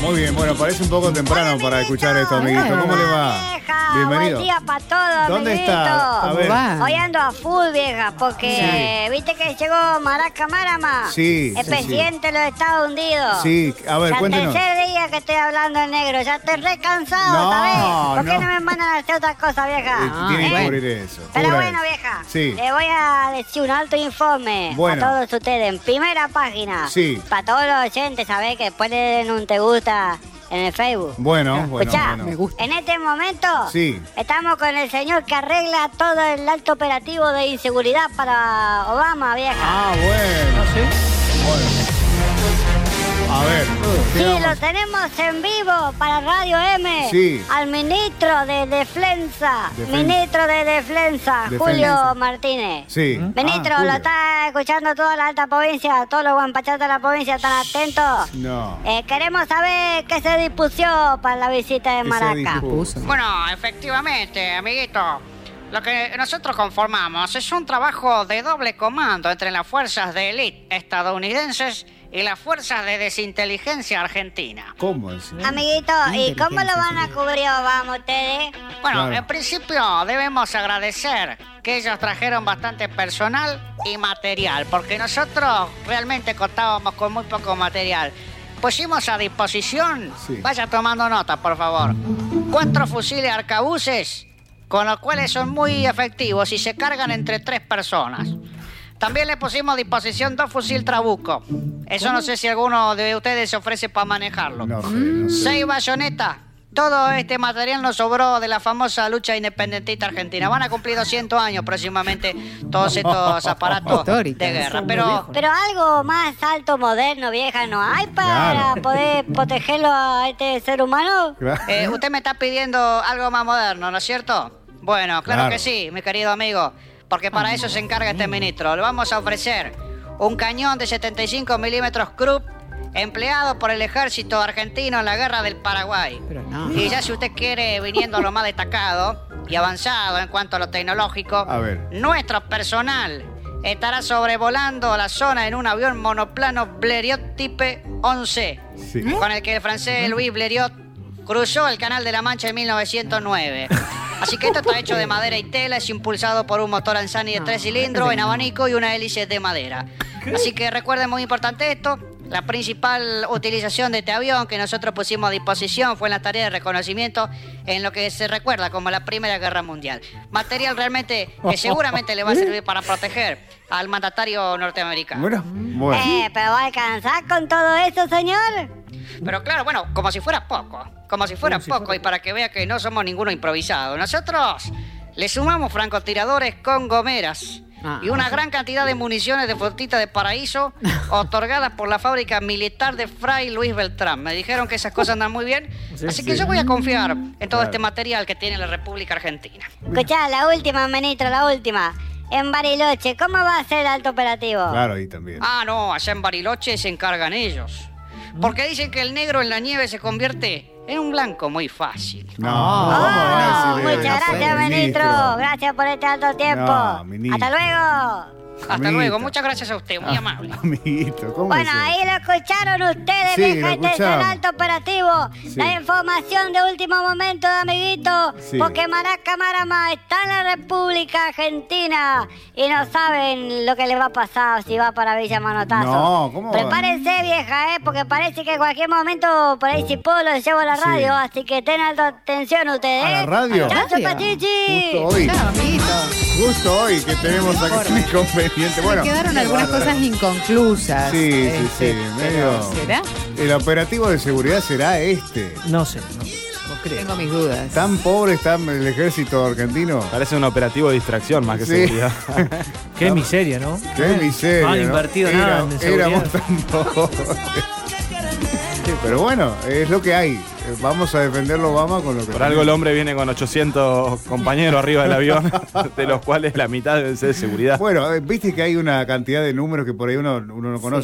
Muy bien, bueno, parece un poco temprano para escuchar esto, amiguito. ¿Cómo le va? Vieja, Bienvenido. Buen día para todos, ¿Dónde amiguito. está? A ¿Cómo ver. va? Hoy ando a full, vieja, porque viste que llegó Maraca Marama. Sí, El sí, presidente de los Estados Unidos. Sí, a ver, cuéntenos. Que estoy hablando en negro, ya estoy re cansado, No, ¿sabes? ¿Por qué no. no me mandan a hacer otra cosa, vieja? Eh, Ah, Tiene que bueno. cubrir eso. Pero bueno, vieja, Sí. le voy a decir un alto informe Bueno. a todos ustedes en primera página. Sí. Para todos los oyentes, ¿sabes? Que después le den un te gusta en el Facebook. Bueno, bueno, Escuchá, bueno. Me gusta. en este momento Sí. estamos con el señor que arregla todo el alto operativo de inseguridad para Obama, vieja. Ah, bueno. Bueno. A ver. ¿qué Sí, lo tenemos en vivo para Radio M. Sí. Al ministro de Defensa. Defensa. Ministro de Defensa, Defensa. Julio Martínez. Sí. Ministro, Ah, lo Julio. está escuchando toda la alta provincia, todos los guampachatos de la provincia están atentos. No. Eh, queremos saber qué se dispuso para la visita de ¿Qué se Maraca. Bueno, efectivamente, amiguito. Lo que nosotros conformamos es un trabajo de doble comando entre las fuerzas de élite estadounidenses y las fuerzas de desinteligencia argentina. ¿Cómo es? Amiguito, ¿y cómo lo van a cubrir Obama ustedes? Bueno, Claro. en principio debemos agradecer que ellos trajeron bastante personal y material, porque nosotros realmente contábamos con muy poco material. Pusimos a disposición, Sí. vaya tomando nota, por favor, cuatro fusiles arcabuces, con los cuales son muy efectivos y se cargan entre tres personas. También le pusimos a disposición dos fusil trabuco. Eso no sé si alguno de ustedes se ofrece para manejarlo. No sé, no sé. Seis bayonetas. Todo este material nos sobró de la famosa lucha independentista argentina. Van a cumplir 200 años próximamente todos estos aparatos de guerra. Pero. Pero algo más alto, moderno, vieja, ¿no hay para Claro. poder protegerlo a este ser humano? Eh, usted me está pidiendo algo más moderno, ¿no es cierto? Bueno, claro, Claro. que sí, mi querido amigo. Porque para eso se encarga este ministro. Le vamos a ofrecer un cañón de 75 milímetros Krupp empleado por el ejército argentino en la guerra del Paraguay. Pero no. Y ya si usted quiere, viniendo a lo más destacado y avanzado en cuanto a lo tecnológico, A ver. nuestro personal estará sobrevolando la zona en un avión monoplano Blériot Type 11, Sí. con el que el francés Louis Blériot cruzó el Canal de la Mancha en 1909. Así que esto está hecho de madera y tela, es impulsado por un motor Ansani de tres cilindros en abanico y una hélice de madera. Así que recuerden muy importante esto. La principal utilización de este avión que nosotros pusimos a disposición fue en la tarea de reconocimiento en lo que se recuerda como la Primera Guerra Mundial. Material realmente que seguramente le va a servir para proteger al mandatario norteamericano. Bueno, bueno. Eh, pero va a alcanzar con todo eso, señor. Pero claro, bueno, como si fuera poco. Como si fuera poco y para que vea que no somos ninguno improvisado. Nosotros le sumamos francotiradores con gomeras Ah. y una gran cantidad de municiones de frutita de paraíso otorgadas por la fábrica militar de Fray Luis Beltrán. Me dijeron que esas cosas andan muy bien, así que yo voy a confiar en todo Claro. este material que tiene la República Argentina. Escuchá, la última, ministro, la última. En Bariloche, ¿cómo va a ser el alto operativo? Claro, ahí también. Ah, no, allá en Bariloche se encargan ellos. Porque dicen que el negro en la nieve se convierte en un blanco muy fácil. No, Ah, ¿cómo va a Oh, muchas gracias, ministro. Gracias por este alto tiempo. No. Hasta luego. Hasta Amiguito. luego, muchas gracias a usted, muy amable. Amiguito, ¿cómo Bueno, ahí lo escucharon ustedes, Sí, vieja, lo este es el escuchamos. alto operativo. Sí. La información de último momento, amiguito. Sí. Porque Maraca Marama está en la República Argentina y no saben lo que le va a pasar si va para Villa Manotazo. No, ¿cómo va? Prepárense, vieja, ¿eh? Porque parece que en cualquier momento por ahí si puedo los llevo a la Sí. radio, así que ten alta atención ustedes. ¿A la ¿eh? radio? ¡Chao, ¿A la radio? Pachichi! Justo hoy. Claro, amiguito. Justo hoy que tenemos acá un inconveniente. Bueno, quedaron algunas cosas inconclusas. Sí, sí, este, sí, pero medio- ¿Será? El operativo de seguridad será este. No sé, no, creo. Tengo mis dudas. ¿Tan pobre está el ejército argentino? Parece un operativo de distracción más que Sí. seguridad. Qué miseria, ¿no? Qué miseria. No han ¿no? invertido Era- nada en seguridad. Éramos tan pobres. Pero bueno, es lo que hay. Vamos a defenderlo Obama con lo que Por algo el hombre viene con 800 compañeros arriba del avión, de los cuales la mitad deben ser de seguridad. Bueno, eh, viste que hay una cantidad de números que por ahí uno, uno no conoce.